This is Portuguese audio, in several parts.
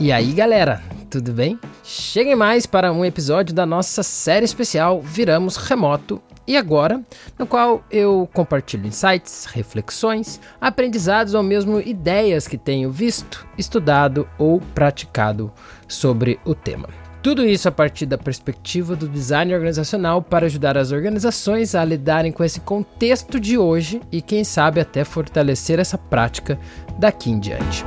E aí, galera, tudo bem? Cheguem mais para um episódio da nossa série especial Viramos Remoto e agora, no qual eu compartilho insights, reflexões, aprendizados ou mesmo ideias que tenho visto, estudado ou praticado sobre o tema. Tudo isso a partir da perspectiva do design organizacional para ajudar as organizações a lidarem com esse contexto de hoje e, quem sabe, até fortalecer essa prática daqui em diante.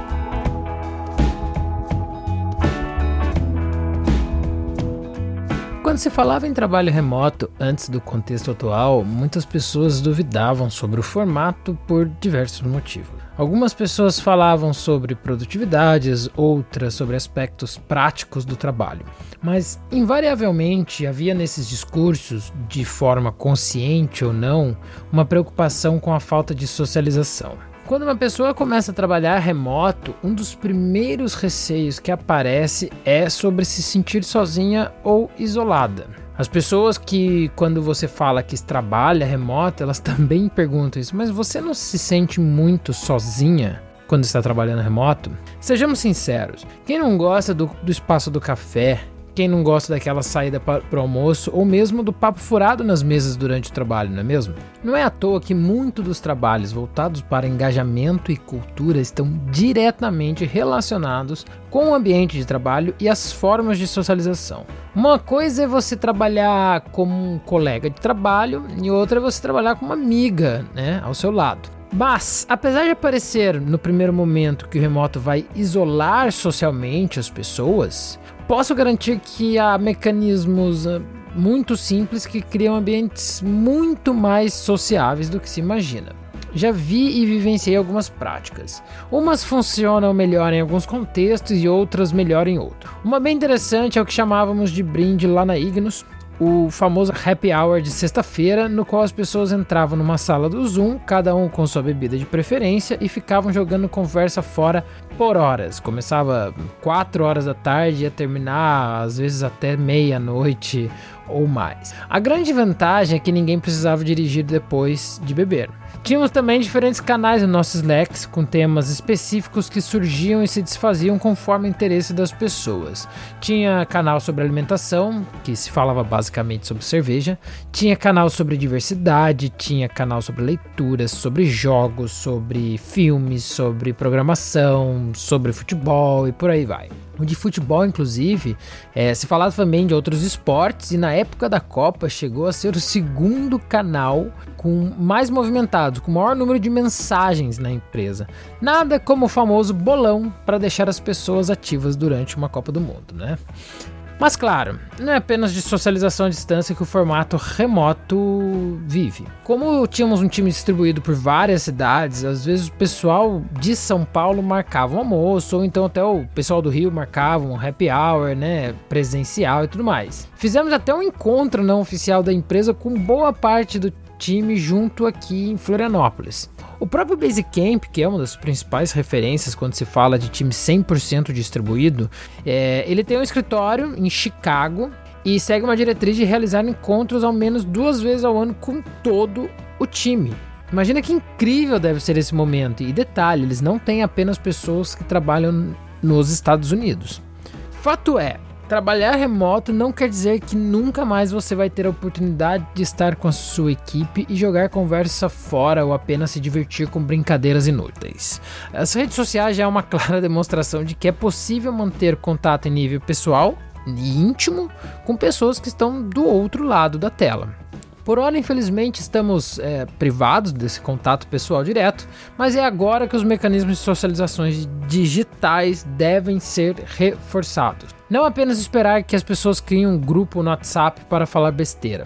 Quando se falava em trabalho remoto antes do contexto atual, muitas pessoas duvidavam sobre o formato por diversos motivos. Algumas pessoas falavam sobre produtividades, outras sobre aspectos práticos do trabalho. Mas, invariavelmente, havia nesses discursos, de forma consciente ou não, uma preocupação com a falta de socialização. Quando uma pessoa começa a trabalhar remoto, um dos primeiros receios que aparece é sobre se sentir sozinha ou isolada. As pessoas que, quando você fala que trabalha remoto, elas também perguntam isso, mas você não se sente muito sozinha? Quando está trabalhando remoto? Sejamos sinceros, quem não gosta do, do espaço do café, quem não gosta daquela saída para o almoço ou mesmo do papo furado nas mesas durante o trabalho, não é mesmo? Não é à toa que muitos dos trabalhos voltados para engajamento e cultura estão diretamente relacionados com o ambiente de trabalho e as formas de socialização. Uma coisa é você trabalhar como um colega de trabalho e outra é você trabalhar como uma amiga, né, ao seu lado. Mas, apesar de parecer no primeiro momento que o remoto vai isolar socialmente as pessoas, posso garantir que há mecanismos ah, muito simples que criam ambientes muito mais sociáveis do que se imagina. Já vi e vivenciei algumas práticas. Umas funcionam melhor em alguns contextos e outras melhor em outros. Uma bem interessante é o que chamávamos de brinde lá na Ignos, o famoso happy hour de sexta-feira, no qual as pessoas entravam numa sala do Zoom, cada um com sua bebida de preferência, e ficavam jogando conversa fora por horas. Começava 4 horas da tarde e ia terminar às vezes até meia-noite ou mais. A grande vantagem é que ninguém precisava dirigir depois de beber. Tínhamos também diferentes canais no nosso Slack com temas específicos que surgiam e se desfaziam conforme o interesse das pessoas. Tinha canal sobre alimentação, que se falava basicamente sobre cerveja, tinha canal sobre diversidade, tinha canal sobre leituras, sobre jogos, sobre filmes, sobre programação, sobre futebol e por aí vai de futebol, inclusive, é, se falava também de outros esportes, e na época da Copa chegou a ser o segundo canal com mais movimentado, com maior número de mensagens na empresa. Nada como o famoso bolão para deixar as pessoas ativas durante uma Copa do Mundo, né? Mas claro, não é apenas de socialização à distância que o formato remoto vive. Como tínhamos um time distribuído por várias cidades, às vezes o pessoal de São Paulo marcava um almoço, ou então até o pessoal do Rio marcava um happy hour, né, presencial e tudo mais. Fizemos até um encontro não oficial da empresa com boa parte do time junto aqui em Florianópolis. O próprio Basecamp, que é uma das principais referências quando se fala de time 100% distribuído, é, ele tem um escritório em Chicago e segue uma diretriz de realizar encontros ao menos duas vezes ao ano com todo o time. Imagina que incrível deve ser esse momento. E detalhe, eles não têm apenas pessoas que trabalham nos Estados Unidos. Fato é, Trabalhar remoto não quer dizer que nunca mais você vai ter a oportunidade de estar com a sua equipe e jogar conversa fora ou apenas se divertir com brincadeiras inúteis. As redes sociais já é uma clara demonstração de que é possível manter contato em nível pessoal e íntimo com pessoas que estão do outro lado da tela. Por hora, infelizmente, estamos é, privados desse contato pessoal direto, mas é agora que os mecanismos de socializações digitais devem ser reforçados. Não apenas esperar que as pessoas criem um grupo no WhatsApp para falar besteira.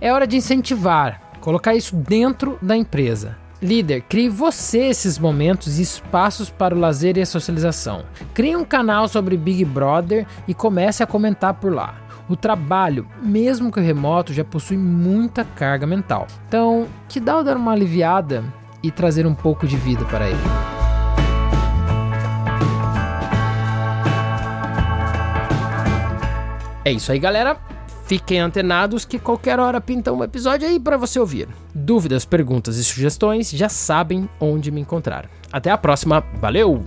É hora de incentivar, colocar isso dentro da empresa. Líder, crie você esses momentos e espaços para o lazer e a socialização. Crie um canal sobre Big Brother e comece a comentar por lá. O trabalho, mesmo que remoto, já possui muita carga mental. Então, que dá dar uma aliviada e trazer um pouco de vida para ele. É isso aí, galera. Fiquem antenados que qualquer hora pinta um episódio aí para você ouvir. Dúvidas, perguntas e sugestões já sabem onde me encontrar. Até a próxima, valeu!